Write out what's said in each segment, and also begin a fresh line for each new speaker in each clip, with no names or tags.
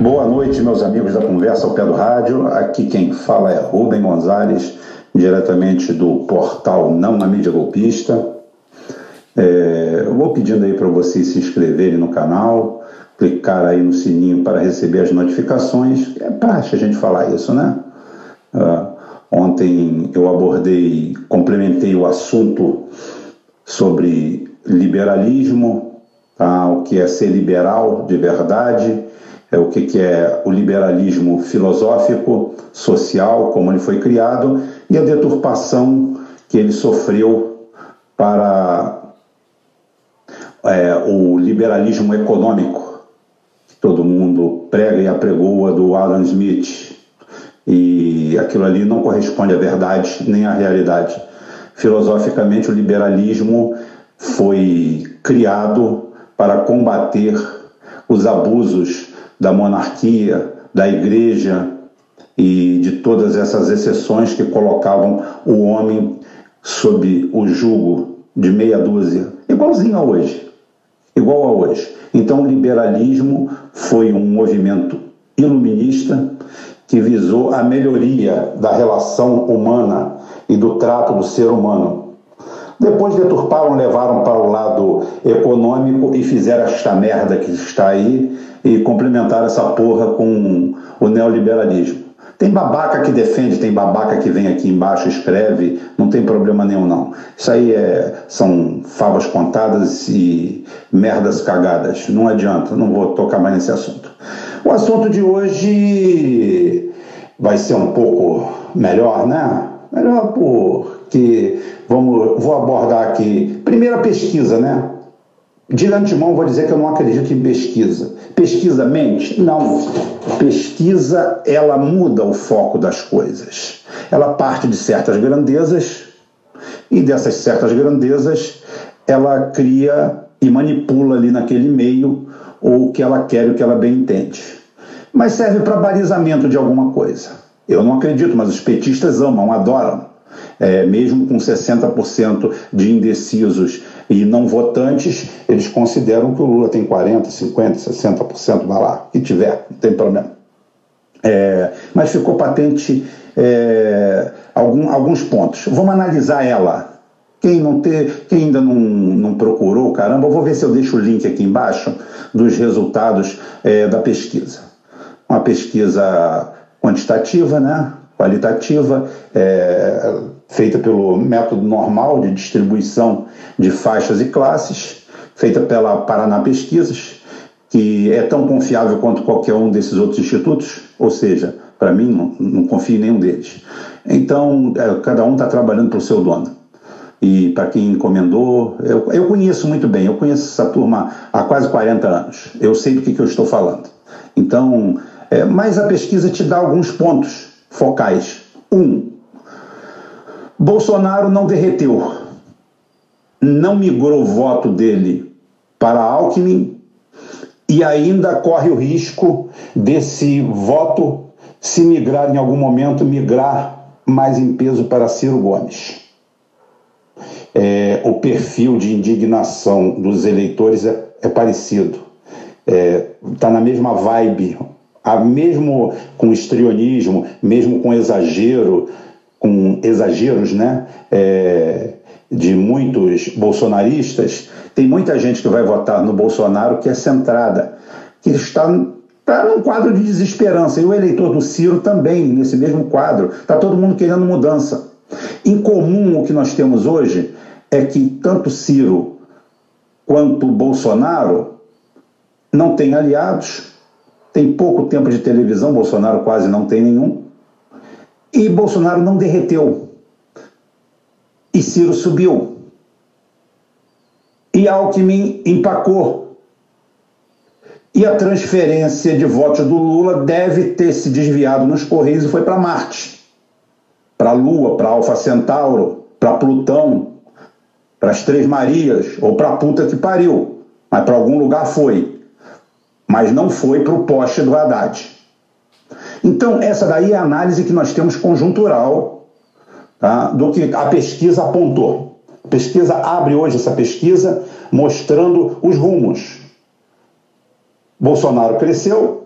Boa noite, meus amigos da Conversa ao Pé do Rádio. Aqui quem fala é Rubem Gonzalez, diretamente do portal Não na Mídia Golpista. É, eu vou pedindo aí para vocês se inscreverem no canal, clicar aí no sininho para receber as notificações. É praxe a gente falar isso, né? Uh, ontem eu abordei, complementei o assunto sobre liberalismo, tá? o que é ser liberal de verdade, é o que, que é o liberalismo filosófico, social, como ele foi criado, e a deturpação que ele sofreu para é, o liberalismo econômico, que todo mundo prega e apregoa do Adam Smith. E aquilo ali não corresponde à verdade nem à realidade. Filosoficamente, o liberalismo foi criado para combater os abusos da monarquia, da igreja e de todas essas exceções que colocavam o homem sob o jugo de meia dúzia, igualzinho a hoje, igual a hoje. Então, o liberalismo foi um movimento iluminista que visou a melhoria da relação humana e do trato do ser humano. Depois deturparam, levaram para o lado econômico e fizeram esta merda que está aí e complementaram essa porra com o neoliberalismo. Tem babaca que defende, tem babaca que vem aqui embaixo escreve, não tem problema nenhum não. Isso aí é, são favas contadas e merdas cagadas. Não adianta, não vou tocar mais nesse assunto. O assunto de hoje vai ser um pouco melhor, né? Melhor porque vamos, vou abordar aqui. Primeira pesquisa, né? De antemão, vou dizer que eu não acredito em pesquisa. Pesquisa mente? Não. Pesquisa, ela muda o foco das coisas. Ela parte de certas grandezas e dessas certas grandezas ela cria e manipula ali naquele meio o que ela quer e o que ela bem entende. Mas serve para balizamento de alguma coisa. Eu não acredito, mas os petistas amam, adoram. É, mesmo com 60% de indecisos e não votantes, eles consideram que o Lula tem 40%, 50%, 60%, vai lá, que tiver, não tem problema. É, mas ficou patente é, algum, alguns pontos. Vamos analisar ela. Quem, não ter, quem ainda não, não procurou, caramba, eu vou ver se eu deixo o link aqui embaixo dos resultados é, da pesquisa. Uma pesquisa quantitativa, né? qualitativa, é, feita pelo método normal de distribuição de faixas e classes, feita pela Paraná Pesquisas, que é tão confiável quanto qualquer um desses outros institutos, ou seja, para mim, não, não, confio em nenhum deles. Então, é, cada um está trabalhando para o seu dono. E para quem encomendou, eu, eu conheço muito bem, eu conheço essa turma há quase 40 anos, eu sei do que, que eu estou falando. Então, é, mas a pesquisa te dá alguns pontos focais. Um, Bolsonaro não derreteu, não migrou o voto dele para Alckmin e ainda corre o risco desse voto, se migrar em algum momento, migrar mais em peso para Ciro Gomes. É, o perfil de indignação dos eleitores é, é parecido, está é, tá na mesma vibe, a, mesmo com estrionismo, mesmo com exagero, com exageros né, é, de muitos bolsonaristas, tem muita gente que vai votar no Bolsonaro que é centrada, que está está num quadro de desesperança. E o eleitor do Ciro também, nesse mesmo quadro. Está todo mundo querendo mudança. Em comum, o que nós temos hoje é que tanto Ciro quanto Bolsonaro não têm aliados, tem pouco tempo de televisão, Bolsonaro quase não tem nenhum, e Bolsonaro não derreteu. E Ciro subiu. E Alckmin empacou. E a transferência de votos do Lula deve ter se desviado nos Correios e foi para Marte. Para a Lua, para Alfa Centauro, para Plutão, para as Três Marias, ou para a puta que pariu. Mas para algum lugar foi. Mas não foi para o poste do Haddad. Então, essa daí é a análise que nós temos conjuntural tá, do que a pesquisa apontou. A pesquisa abre hoje essa pesquisa mostrando os rumos. Bolsonaro cresceu,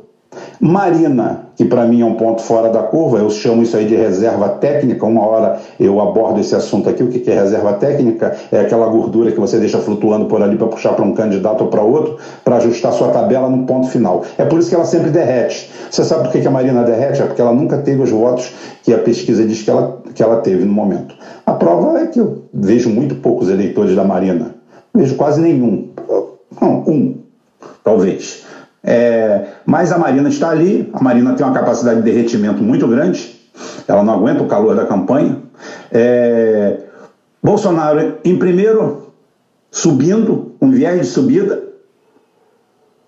Marina, que para mim é um ponto fora da curva, eu chamo isso aí de reserva técnica. Uma hora eu abordo esse assunto aqui. O que é reserva técnica? É aquela gordura que você deixa flutuando por ali para puxar para um candidato ou para outro, para ajustar sua tabela no ponto final. É por isso que ela sempre derrete. Você sabe por que a Marina derrete? É porque ela nunca teve os votos que a pesquisa diz que ela, que ela teve no momento. A prova é que eu vejo muito poucos eleitores da Marina. Vejo quase nenhum. Não, um, talvez. É, mas a Marina está ali, a Marina tem uma capacidade de derretimento muito grande, ela não aguenta o calor da campanha. É, Bolsonaro, em primeiro, subindo, com viés de subida.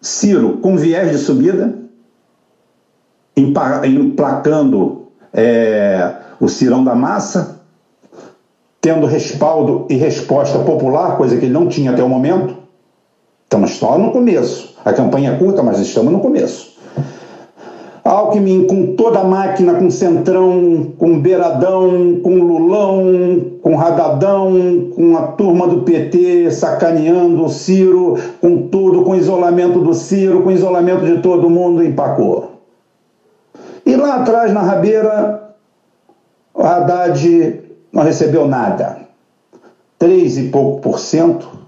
Ciro, com viés de subida, emplacando é, o Cirão da Massa, tendo respaldo e resposta popular, coisa que ele não tinha até o momento. Estamos só no começo. A campanha é curta, mas estamos no começo. Alckmin com toda a máquina, com Centrão, com Beiradão, com Lulão, com Radadão, com a turma do PT sacaneando o Ciro, com tudo, com isolamento do Ciro, com isolamento de todo mundo, empacou. E lá atrás, na rabeira, o Haddad não recebeu nada. Três e pouco por cento,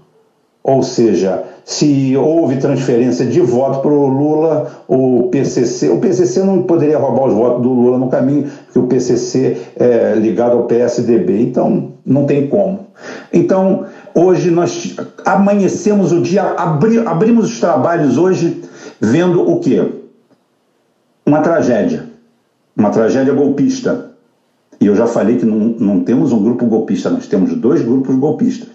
ou seja, se houve transferência de voto para o Lula, o PCC. O PCC não poderia roubar os votos do Lula no caminho, porque o PCC é ligado ao PSDB, então não tem como. Então, hoje nós amanhecemos o dia, abri, abrimos os trabalhos hoje vendo o quê? Uma tragédia. Uma tragédia golpista. E eu já falei que não, não temos um grupo golpista, nós temos dois grupos golpistas.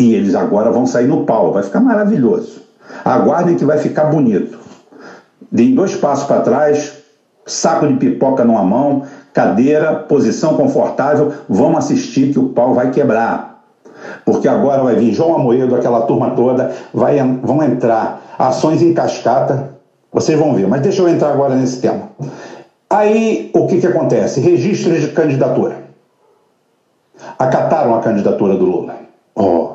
E eles agora vão sair no pau, vai ficar maravilhoso. Aguardem que vai ficar bonito. Deem dois passos para trás, saco de pipoca numa mão, cadeira, posição confortável, vamos assistir que o pau vai quebrar. Porque agora vai vir João Amoedo, aquela turma toda, vai, vão entrar ações em cascata, vocês vão ver, mas deixa eu entrar agora nesse tema. Aí, o que, que acontece? Registros de candidatura. Acataram a candidatura do Lula. Oh,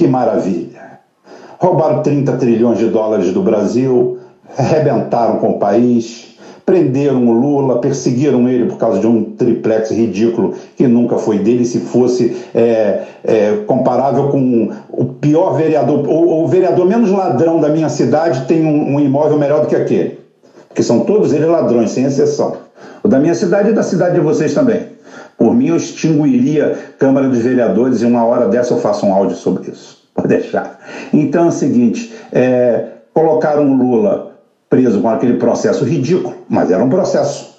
que maravilha! Roubaram 30 trilhões de dólares do Brasil, arrebentaram com o país, prenderam o Lula, perseguiram ele por causa de um triplex ridículo que nunca foi dele, se fosse é, é, comparável com o pior vereador, o, o, vereador menos ladrão da minha cidade tem um, um imóvel melhor do que aquele, porque são todos eles ladrões, sem exceção. O da minha cidade e da cidade de vocês também. Por mim, eu extinguiria Câmara dos Vereadores e uma hora dessa eu faço um áudio sobre isso. Pode deixar. Então é o seguinte: é, colocaram o Lula preso com aquele processo ridículo, mas era um processo.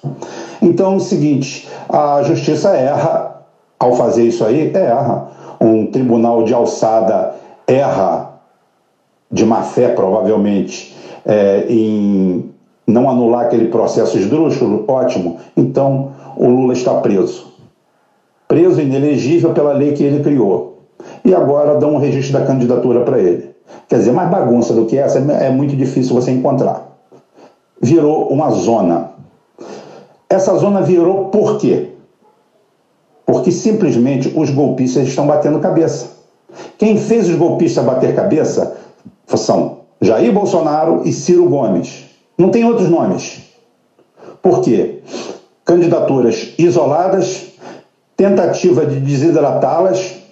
Então é o seguinte: a justiça erra ao fazer isso aí, erra. Um tribunal de alçada erra de má fé, provavelmente, é, em não anular aquele processo esdrúxulo, ótimo. Então o Lula está preso preso inelegível pela lei que ele criou. E agora dão um registro da candidatura para ele. Quer dizer, mais bagunça do que essa é muito difícil você encontrar. Virou uma zona. Essa zona virou por quê? Porque simplesmente os golpistas estão batendo cabeça. Quem fez os golpistas bater cabeça são Jair Bolsonaro e Ciro Gomes. Não tem outros nomes. Por quê? Candidaturas isoladas, tentativa de desidratá-las.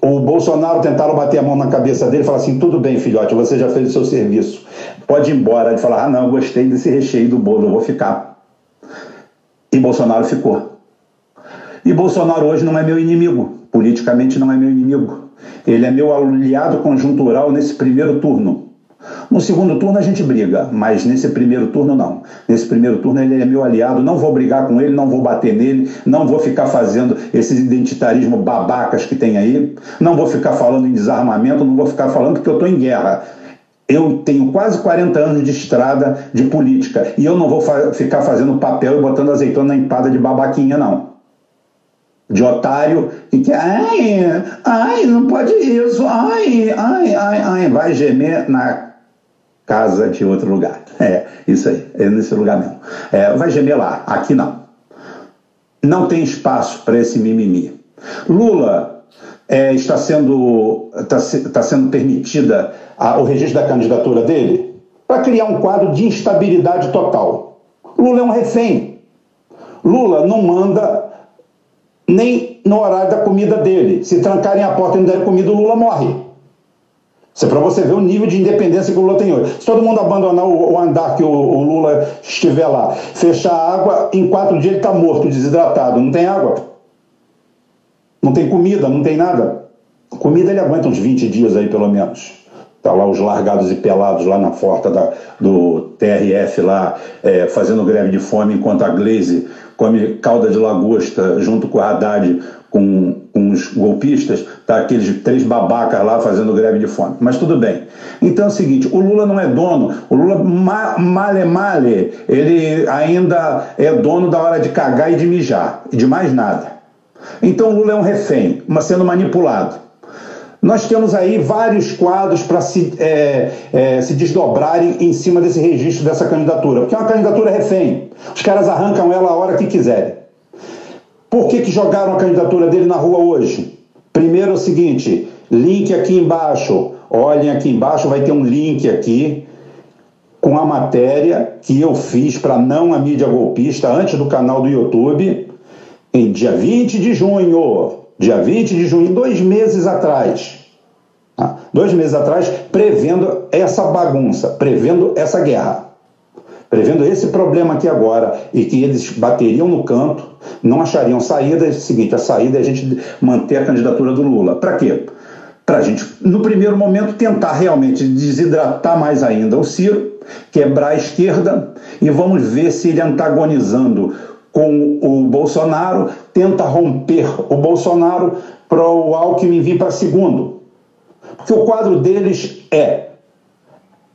O Bolsonaro tentaram bater a mão na cabeça dele e falar assim: tudo bem, filhote, você já fez o seu serviço, pode ir embora. Ele falar: ah, não, gostei desse recheio do bolo, eu vou ficar. E Bolsonaro ficou. E Bolsonaro hoje não é meu inimigo, politicamente não é meu inimigo. Ele é meu aliado conjuntural nesse primeiro turno. No segundo turno a gente briga, mas nesse primeiro turno não. Nesse primeiro turno ele é meu aliado, não vou brigar com ele, não vou bater nele, não vou ficar fazendo esses identitarismo babacas que tem aí, não vou ficar falando em desarmamento, não vou ficar falando porque eu estou em guerra. Eu tenho quase 40 anos de estrada de política e eu não vou fa ficar fazendo papel e botando azeitona na empada de babaquinha, não de otário e que ai, ai, não pode isso, ai, ai, ai, ai, vai gemer na casa de outro lugar. É, isso aí, é nesse lugar mesmo. É, vai gemer lá, aqui não. Não tem espaço para esse mimimi. Lula é, está sendo está, está sendo permitida a, o registro da candidatura dele? para criar um quadro de instabilidade total. Lula é um refém. Lula não manda nem no horário da comida dele. Se trancarem a porta e não derem comida, o Lula morre. Isso é para você ver o nível de independência que o Lula tem hoje. Se todo mundo abandonar o, o andar que o, o, Lula estiver lá, fechar a água, em quatro dias ele está morto, desidratado. Não tem água. Não tem comida, não tem nada. Comida ele aguenta uns 20 dias aí, pelo menos. Tá lá os largados e pelados lá na porta da, do TRF lá, é, fazendo greve de fome, enquanto a Glaze come calda de lagosta junto com a Haddad com, com os golpistas, tá aqueles três babacas lá fazendo greve de fome. Mas tudo bem. Então é o seguinte, o Lula não é dono, o Lula ma, male male, ele ainda é dono da hora de cagar e de mijar, e de mais nada. Então o Lula é um refém, mas sendo manipulado. Nós temos aí vários quadros para se, é, é, se desdobrarem em cima desse registro dessa candidatura, porque é uma candidatura refém. Os caras arrancam ela a hora que quiserem. Por que, que jogaram a candidatura dele na rua hoje? Primeiro é o seguinte: link aqui embaixo. Olhem aqui embaixo, vai ter um link aqui com a matéria que eu fiz para não a mídia golpista antes do canal do YouTube, em dia 20 de junho. Dia 20 de junho, dois meses atrás. Tá? Dois meses atrás, prevendo essa bagunça, prevendo essa guerra prevendo esse problema aqui agora e que eles bateriam no canto, não achariam saída, é o seguinte, a saída é a gente manter a candidatura do Lula. Para quê? Para a gente, no primeiro momento, tentar realmente desidratar mais ainda o Ciro, quebrar a esquerda e vamos ver se ele antagonizando com o Bolsonaro, tenta romper o Bolsonaro para o Alckmin vir para segundo. Porque o quadro deles é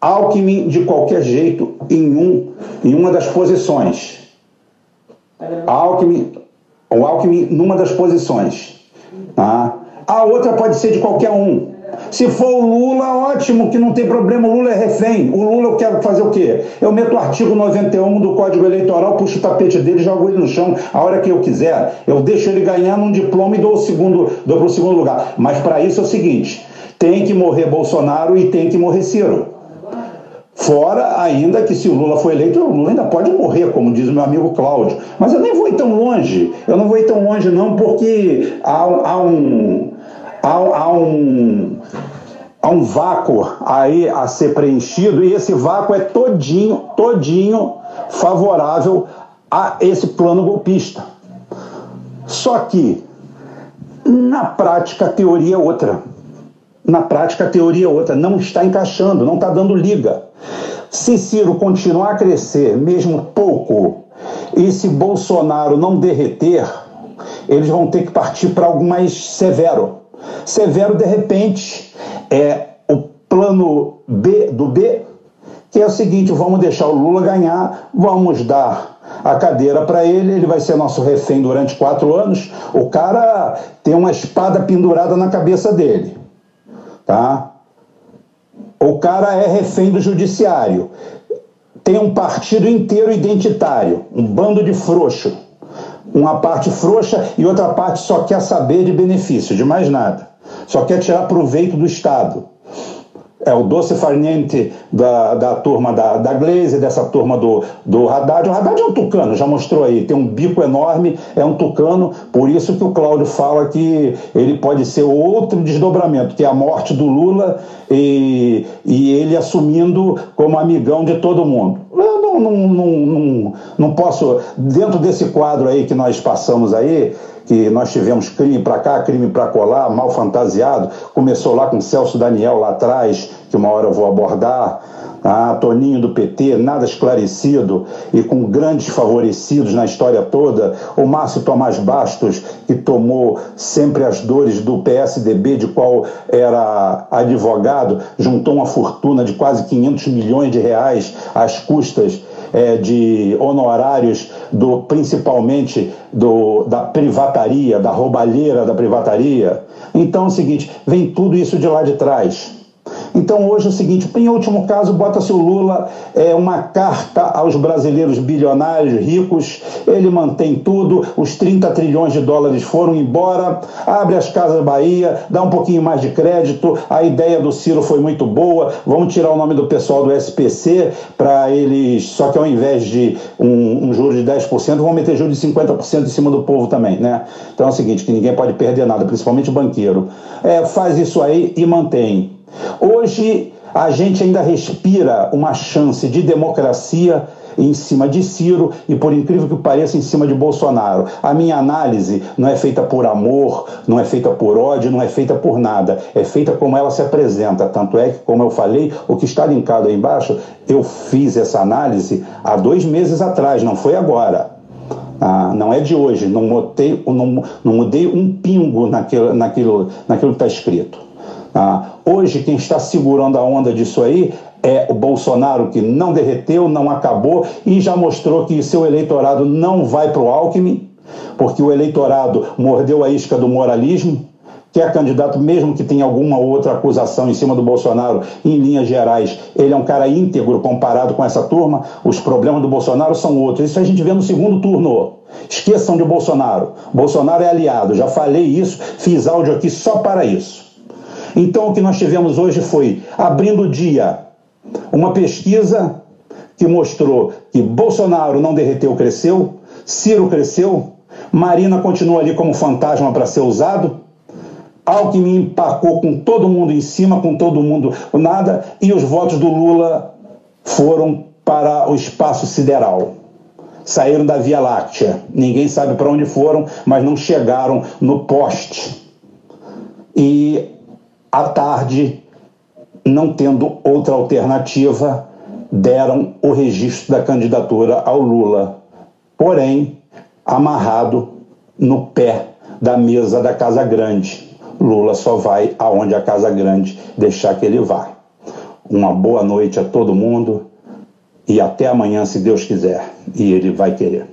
Alckmin de qualquer jeito em, um, em uma das posições. Alckmin, o Alckmin numa das posições. Tá? A outra pode ser de qualquer um. Se for o Lula, ótimo, que não tem problema, o Lula é refém. O Lula eu quero fazer o quê? Eu meto o artigo 91 do Código Eleitoral, puxo o tapete dele, jogo ele no chão a hora que eu quiser. Eu deixo ele ganhar num diploma e dou o segundo, dou para o segundo lugar. Mas para isso é o seguinte: tem que morrer Bolsonaro e tem que morrer Ciro. Fora ainda que se o Lula for eleito, o Lula ainda pode morrer, como diz meu amigo Cláudio. Mas eu nem vou ir tão longe. Eu não vou ir tão longe, não, porque há, há um. Há, há um há um vácuo aí a ser preenchido e esse vácuo é todinho, todinho favorável a esse plano golpista. Só que na prática a teoria é outra. Na prática, a teoria é outra, não está encaixando, não está dando liga. Se Ciro continuar a crescer, mesmo pouco, e se Bolsonaro não derreter, eles vão ter que partir para algo mais severo. Severo, de repente, é o plano B do B, que é o seguinte: vamos deixar o Lula ganhar, vamos dar a cadeira para ele, ele vai ser nosso refém durante quatro anos. O cara tem uma espada pendurada na cabeça dele tá? O cara é refém do judiciário. Tem um partido inteiro identitário, um bando de frouxo. Uma parte frouxa e outra parte só quer saber de benefício, de mais nada. Só quer tirar proveito do Estado é o doce farniente da, da turma da, da Glaze, dessa turma do, do Haddad. O Haddad é um tucano, já mostrou aí, tem um bico enorme, é um tucano, por isso que o Cláudio fala que ele pode ser outro desdobramento, que é a morte do Lula e, e ele assumindo como amigão de todo mundo. Eu não, não, não, não, não posso, dentro desse quadro aí que nós passamos aí, que nós tivemos crime para cá, crime para colar, mal fantasiado. Começou lá com Celso Daniel lá atrás, que uma hora eu vou abordar. Ah, Toninho do PT, nada esclarecido e com grandes favorecidos na história toda. O Márcio Tomás Bastos, que tomou sempre as dores do PSDB, de qual era advogado, juntou uma fortuna de quase 500 milhões de reais às custas é, de honorários do principalmente do, da privataria, da roubalheira da privataria. Então é o seguinte, vem tudo isso de lá de trás. Então hoje é o seguinte, em último caso, bota-se o Lula é, uma carta aos brasileiros bilionários, ricos, ele mantém tudo, os 30 trilhões de dólares foram embora, abre as casas Bahia, dá um pouquinho mais de crédito, a ideia do Ciro foi muito boa, vamos tirar o nome do pessoal do SPC para eles, só que ao invés de um, um juro de 10%, vão meter juro de 50% em cima do povo também, né? Então é o seguinte, que ninguém pode perder nada, principalmente o banqueiro. É, faz isso aí e mantém. Hoje a gente ainda respira uma chance de democracia em cima de Ciro e, por incrível que pareça, em cima de Bolsonaro. A minha análise não é feita por amor, não é feita por ódio, não é feita por nada. É feita como ela se apresenta. Tanto é que, como eu falei, o que está linkado aí embaixo, eu fiz essa análise há dois meses atrás, não foi agora. Ah, não é de hoje, não não, não mudei um pingo naquilo, naquilo, naquilo que está escrito. Ah, hoje, quem está segurando a onda disso aí é o Bolsonaro, que não derreteu, não acabou e já mostrou que seu eleitorado não vai para o Alckmin, porque o eleitorado mordeu a isca do moralismo, que é candidato, mesmo que tenha alguma outra acusação em cima do Bolsonaro, em linhas gerais, ele é um cara íntegro comparado com essa turma. Os problemas do Bolsonaro são outros. Isso a gente vê no segundo turno. Esqueçam de Bolsonaro. Bolsonaro é aliado. Já falei isso, fiz áudio aqui só para isso. Então, o que nós tivemos hoje foi, abrindo o dia, uma pesquisa que mostrou que Bolsonaro não derreteu, cresceu, Ciro cresceu, Marina continua ali como fantasma para ser usado, Alckmin empacou com todo mundo em cima, com todo mundo nada, e os votos do Lula foram para o espaço sideral. Saíram da Via Láctea. Ninguém sabe para onde foram, mas não chegaram no poste. E à tarde, não tendo outra alternativa, deram o registro da candidatura ao Lula, porém amarrado no pé da mesa da Casa Grande. Lula só vai aonde a Casa Grande deixar que ele vá. Uma boa noite a todo mundo e até amanhã, se Deus quiser, e ele vai querer.